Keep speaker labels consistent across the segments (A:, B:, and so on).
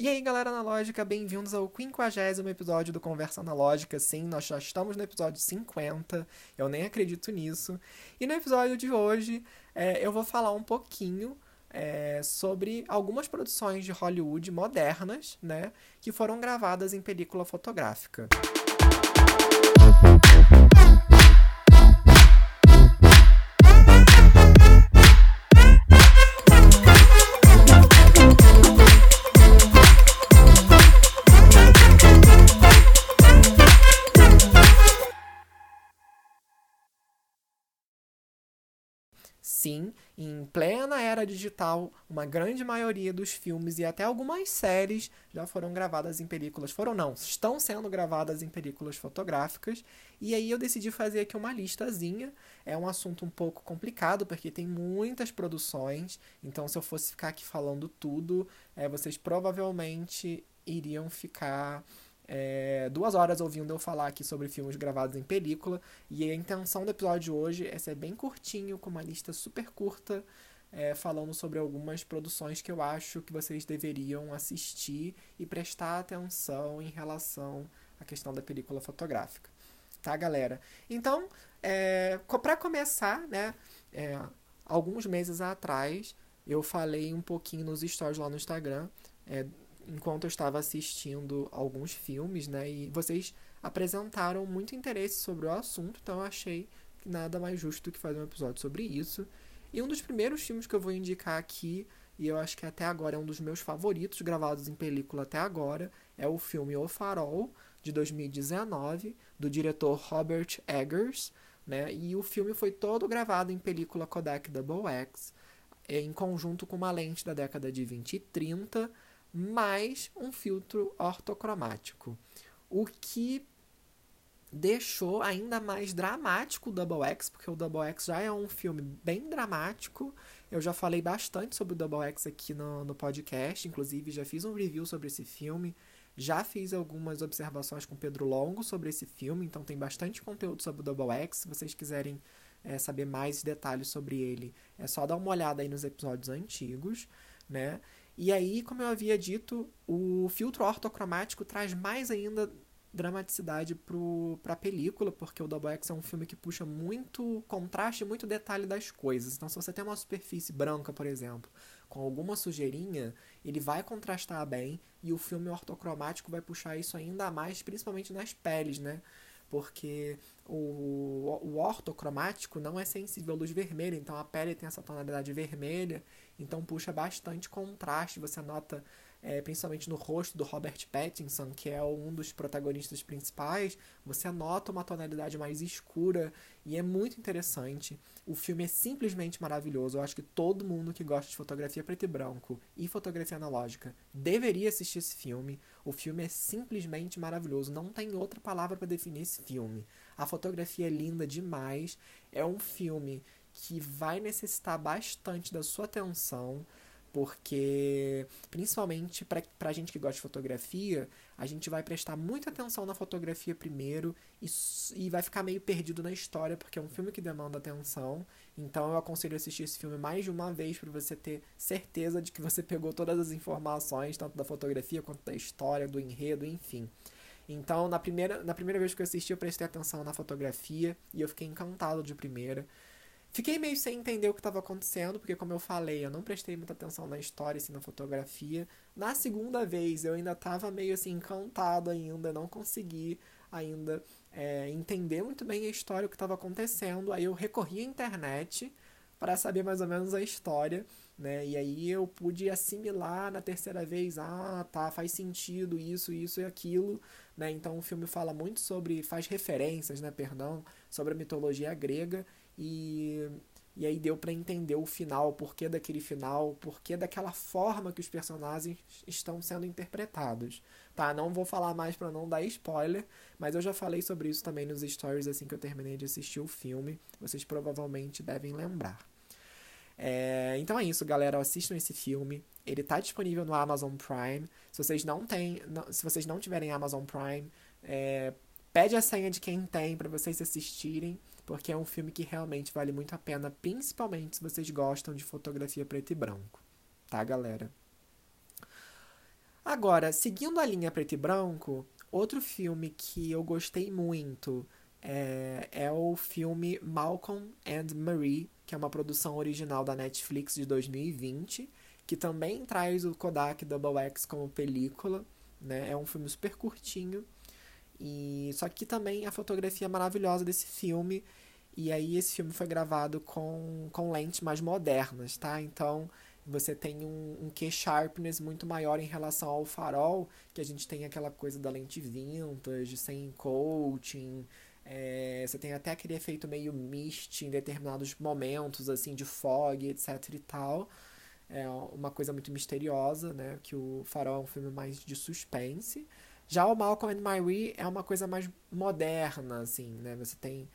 A: E aí, galera analógica, bem-vindos ao 50 episódio do Conversa Analógica. Sim, nós já estamos no episódio 50, eu nem acredito nisso. E no episódio de hoje, é, eu vou falar um pouquinho é, sobre algumas produções de Hollywood modernas, né, que foram gravadas em película fotográfica. Sim, em plena era digital, uma grande maioria dos filmes e até algumas séries já foram gravadas em películas. Foram não, estão sendo gravadas em películas fotográficas. E aí eu decidi fazer aqui uma listazinha. É um assunto um pouco complicado, porque tem muitas produções. Então, se eu fosse ficar aqui falando tudo, é, vocês provavelmente iriam ficar é, duas horas ouvindo eu falar aqui sobre filmes gravados em película. E a intenção do episódio de hoje é ser bem curtinho, com uma lista super curta, é, falando sobre algumas produções que eu acho que vocês deveriam assistir e prestar atenção em relação à questão da película fotográfica. Tá, galera? Então, é, para começar, né, é, alguns meses atrás, eu falei um pouquinho nos stories lá no Instagram. Enquanto eu estava assistindo alguns filmes, né? E vocês apresentaram muito interesse sobre o assunto, então eu achei que nada mais justo do que fazer um episódio sobre isso. E um dos primeiros filmes que eu vou indicar aqui, e eu acho que até agora é um dos meus favoritos gravados em película até agora, é o filme O Farol, de 2019, do diretor Robert Eggers, né? E o filme foi todo gravado em película Kodak Double X, em conjunto com uma lente da década de 20 e 30, mais um filtro ortocromático. O que deixou ainda mais dramático o Double X, porque o Double X já é um filme bem dramático. Eu já falei bastante sobre o Double X aqui no, no podcast, inclusive já fiz um review sobre esse filme. Já fiz algumas observações com Pedro Longo sobre esse filme, então tem bastante conteúdo sobre o Double X. Se vocês quiserem é, saber mais detalhes sobre ele, é só dar uma olhada aí nos episódios antigos, né? E aí, como eu havia dito, o filtro ortocromático traz mais ainda dramaticidade para a película, porque o Double X é um filme que puxa muito contraste, muito detalhe das coisas. Então, se você tem uma superfície branca, por exemplo, com alguma sujeirinha, ele vai contrastar bem e o filme ortocromático vai puxar isso ainda mais, principalmente nas peles, né? Porque o, o ortocromático não é sensível à luz vermelha, então a pele tem essa tonalidade vermelha então puxa bastante contraste. Você nota, é, principalmente no rosto do Robert Pattinson, que é um dos protagonistas principais, você nota uma tonalidade mais escura e é muito interessante. O filme é simplesmente maravilhoso. Eu acho que todo mundo que gosta de fotografia preto e branco e fotografia analógica deveria assistir esse filme. O filme é simplesmente maravilhoso. Não tem outra palavra para definir esse filme. A fotografia é linda demais. É um filme que vai necessitar bastante da sua atenção, porque principalmente para a gente que gosta de fotografia, a gente vai prestar muita atenção na fotografia primeiro e, e vai ficar meio perdido na história, porque é um filme que demanda atenção. Então eu aconselho assistir esse filme mais de uma vez para você ter certeza de que você pegou todas as informações, tanto da fotografia quanto da história, do enredo, enfim. Então, na primeira, na primeira vez que eu assisti, eu prestei atenção na fotografia e eu fiquei encantado de primeira. Fiquei meio sem entender o que estava acontecendo, porque, como eu falei, eu não prestei muita atenção na história, assim, na fotografia. Na segunda vez, eu ainda estava meio assim, encantado ainda, não consegui ainda é, entender muito bem a história, o que estava acontecendo. Aí eu recorri à internet para saber mais ou menos a história, né? E aí eu pude assimilar na terceira vez, ah, tá, faz sentido isso, isso e aquilo, né? Então o filme fala muito sobre, faz referências, né, perdão, sobre a mitologia grega e, e aí deu para entender o final, o porquê daquele final, o porquê daquela forma que os personagens estão sendo interpretados. Tá, não vou falar mais para não dar spoiler, mas eu já falei sobre isso também nos stories assim que eu terminei de assistir o filme. Vocês provavelmente devem lembrar. É, então é isso, galera. Assistam esse filme. Ele tá disponível no Amazon Prime. Se vocês não têm, não, se vocês não tiverem Amazon Prime, é, pede a senha de quem tem para vocês assistirem porque é um filme que realmente vale muito a pena, principalmente se vocês gostam de fotografia preto e branco, tá, galera? Agora, seguindo a linha preto e branco, outro filme que eu gostei muito é, é o filme Malcolm and Marie, que é uma produção original da Netflix de 2020, que também traz o Kodak Double X como película. Né? É um filme super curtinho. E só que também a fotografia é maravilhosa desse filme. E aí esse filme foi gravado com, com lentes mais modernas, tá? Então você tem um, um key sharpness muito maior em relação ao farol, que a gente tem aquela coisa da lente vintage, sem coating. É, você tem até aquele efeito meio mist em determinados momentos, assim, de fog, etc e tal. É uma coisa muito misteriosa, né? Que o Farol é um filme mais de suspense. Já o Malcolm and Marie é uma coisa mais moderna, assim, né? Você tem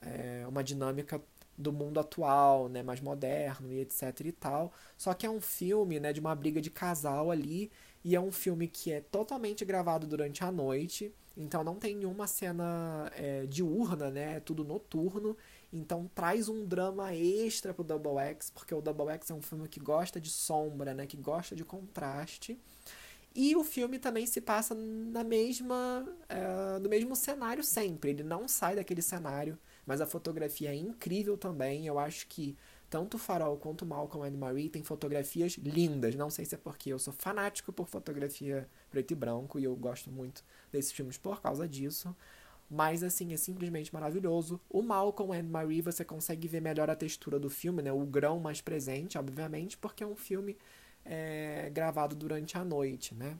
A: é, uma dinâmica do mundo atual, né, mais moderno e etc e tal. Só que é um filme, né, de uma briga de casal ali e é um filme que é totalmente gravado durante a noite, então não tem nenhuma cena é, diurna, né, é tudo noturno. Então traz um drama extra pro Double X, porque o Double X é um filme que gosta de sombra, né, que gosta de contraste. E o filme também se passa na mesma, é, no mesmo cenário sempre. Ele não sai daquele cenário mas a fotografia é incrível também. Eu acho que tanto o Farol quanto o Malcolm and Marie têm fotografias lindas. Não sei se é porque eu sou fanático por fotografia preto e branco e eu gosto muito desses filmes por causa disso. Mas, assim, é simplesmente maravilhoso. O Malcolm and Marie, você consegue ver melhor a textura do filme, né? O grão mais presente, obviamente, porque é um filme é, gravado durante a noite, né?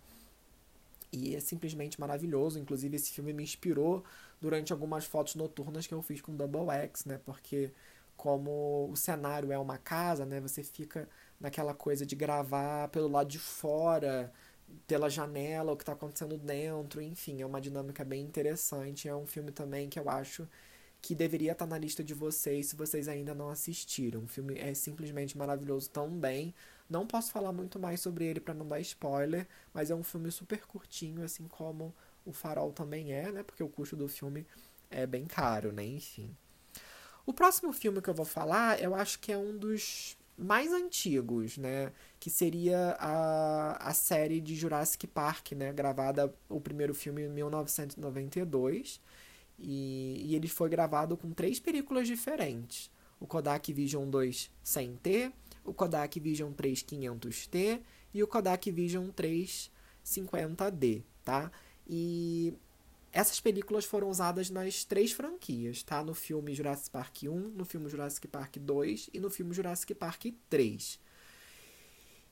A: E é simplesmente maravilhoso. Inclusive, esse filme me inspirou durante algumas fotos noturnas que eu fiz com Double X, né? Porque como o cenário é uma casa, né? Você fica naquela coisa de gravar pelo lado de fora, pela janela, o que está acontecendo dentro, enfim, é uma dinâmica bem interessante. É um filme também que eu acho que deveria estar tá na lista de vocês se vocês ainda não assistiram. O filme é simplesmente maravilhoso também. Não posso falar muito mais sobre ele para não dar spoiler, mas é um filme super curtinho, assim como o Farol também é, né? Porque o custo do filme é bem caro, né? Enfim. O próximo filme que eu vou falar, eu acho que é um dos mais antigos, né? Que seria a, a série de Jurassic Park, né? Gravada, o primeiro filme em 1992. E, e ele foi gravado com três películas diferentes. O Kodak Vision 2 100T, o Kodak Vision 3 500T e o Kodak Vision 3 50D, tá? E essas películas foram usadas nas três franquias, tá? No filme Jurassic Park 1, no filme Jurassic Park 2 e no filme Jurassic Park 3.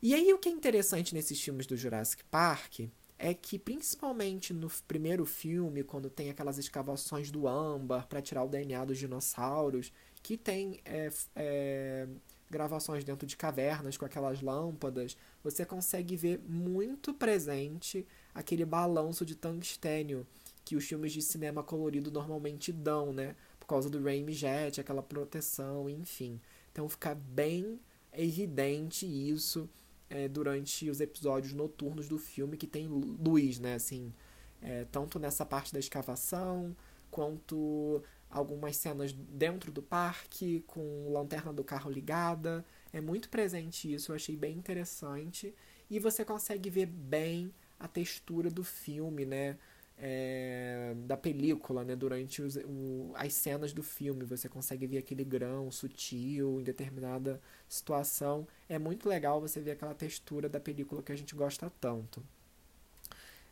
A: E aí o que é interessante nesses filmes do Jurassic Park é que principalmente no primeiro filme, quando tem aquelas escavações do âmbar para tirar o DNA dos dinossauros, que tem é, é, gravações dentro de cavernas com aquelas lâmpadas, você consegue ver muito presente aquele balanço de tungstênio que os filmes de cinema colorido normalmente dão, né? Por causa do rain jet, aquela proteção, enfim. Então fica bem evidente isso é, durante os episódios noturnos do filme que tem luz, né? Assim, é, tanto nessa parte da escavação quanto algumas cenas dentro do parque com lanterna do carro ligada. É muito presente isso, eu achei bem interessante. E você consegue ver bem a textura do filme, né? É, da película, né? Durante os, o, as cenas do filme, você consegue ver aquele grão sutil em determinada situação. É muito legal você ver aquela textura da película que a gente gosta tanto.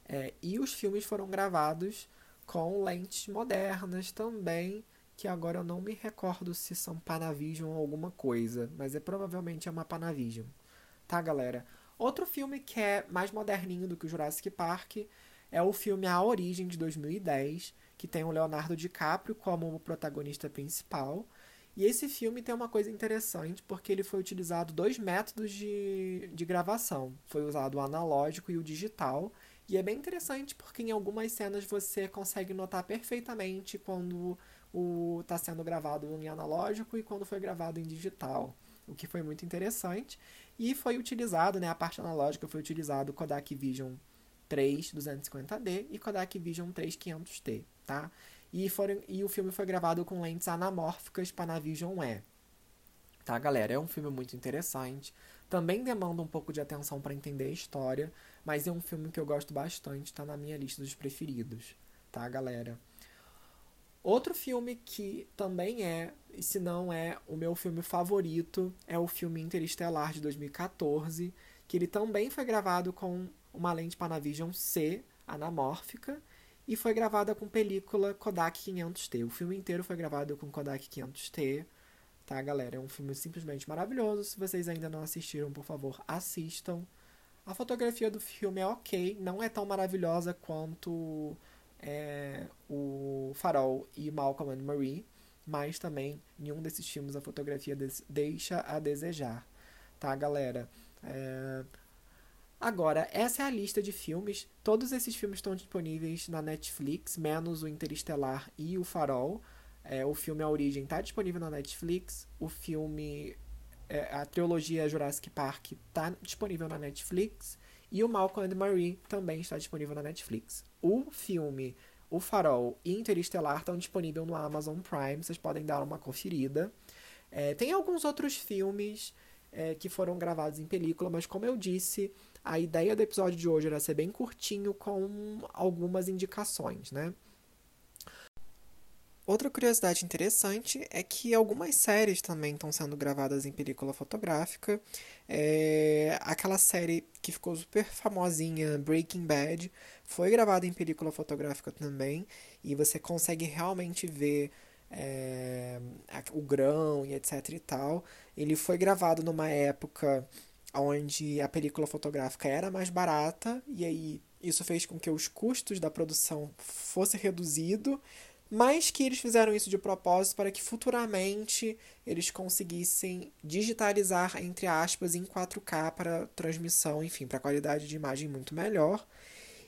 A: É, e os filmes foram gravados com lentes modernas também, que agora eu não me recordo se são Panavision ou alguma coisa, mas é provavelmente é uma Panavision. Tá, galera? Outro filme que é mais moderninho do que o Jurassic Park é o filme A Origem de 2010, que tem o Leonardo DiCaprio como protagonista principal. E esse filme tem uma coisa interessante, porque ele foi utilizado dois métodos de, de gravação. Foi usado o analógico e o digital. E é bem interessante porque em algumas cenas você consegue notar perfeitamente quando está sendo gravado em analógico e quando foi gravado em digital. O que foi muito interessante. E foi utilizado, né, a parte analógica foi utilizado o Kodak Vision 3 250D e Kodak Vision 3 500T, tá? E, foram, e o filme foi gravado com lentes anamórficas Panavision E. Tá, galera? É um filme muito interessante. Também demanda um pouco de atenção para entender a história, mas é um filme que eu gosto bastante, tá na minha lista dos preferidos, tá, galera? Outro filme que também é, se não é, o meu filme favorito é o filme Interestelar de 2014, que ele também foi gravado com uma lente Panavision C anamórfica e foi gravada com película Kodak 500T. O filme inteiro foi gravado com Kodak 500T, tá, galera? É um filme simplesmente maravilhoso. Se vocês ainda não assistiram, por favor, assistam. A fotografia do filme é ok, não é tão maravilhosa quanto é, o Farol e Malcolm and Marie, mas também nenhum desses filmes a fotografia deixa a desejar, tá, galera? É... Agora, essa é a lista de filmes. Todos esses filmes estão disponíveis na Netflix, menos o Interestelar e o Farol. É, o filme A Origem está disponível na Netflix. O filme, é, a trilogia Jurassic Park está disponível na Netflix. E o Malcolm and Marie também está disponível na Netflix. O filme O Farol e Interestelar estão disponíveis no Amazon Prime, vocês podem dar uma conferida. É, tem alguns outros filmes é, que foram gravados em película, mas como eu disse, a ideia do episódio de hoje era ser bem curtinho com algumas indicações, né? Outra curiosidade interessante é que algumas séries também estão sendo gravadas em película fotográfica. É, aquela série que ficou super famosinha, Breaking Bad, foi gravada em película fotográfica também. E você consegue realmente ver é, o grão e etc e tal. Ele foi gravado numa época onde a película fotográfica era mais barata, e aí isso fez com que os custos da produção fossem reduzidos mas que eles fizeram isso de propósito para que futuramente eles conseguissem digitalizar, entre aspas, em 4K para transmissão, enfim, para qualidade de imagem muito melhor.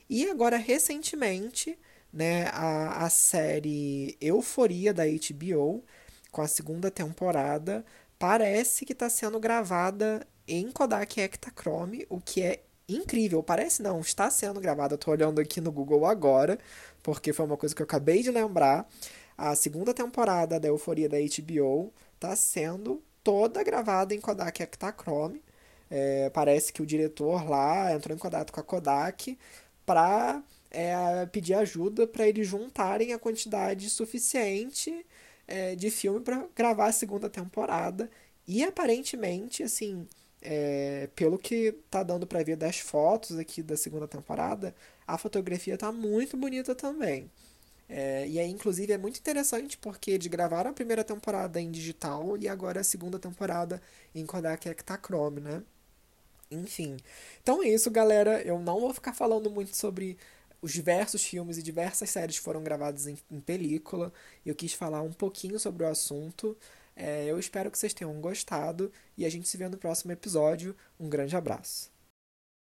A: E agora, recentemente, né, a, a série Euforia da HBO, com a segunda temporada, parece que está sendo gravada em Kodak Ektachrome, o que é incrível. Parece não, está sendo gravada. Estou olhando aqui no Google agora porque foi uma coisa que eu acabei de lembrar. A segunda temporada da Euforia da HBO está sendo toda gravada em Kodak Ektachrome. É, parece que o diretor lá entrou em contato com a Kodak para é, pedir ajuda para eles juntarem a quantidade suficiente é, de filme para gravar a segunda temporada. E aparentemente, assim, é, pelo que tá dando para ver das fotos aqui da segunda temporada, a fotografia tá muito bonita também. É, e aí, inclusive, é muito interessante porque eles gravaram a primeira temporada em digital e agora a segunda temporada em Kodak Ektachrome, né? Enfim. Então é isso, galera. Eu não vou ficar falando muito sobre os diversos filmes e diversas séries foram gravadas em, em película. Eu quis falar um pouquinho sobre o assunto. É, eu espero que vocês tenham gostado e a gente se vê no próximo episódio. Um grande abraço.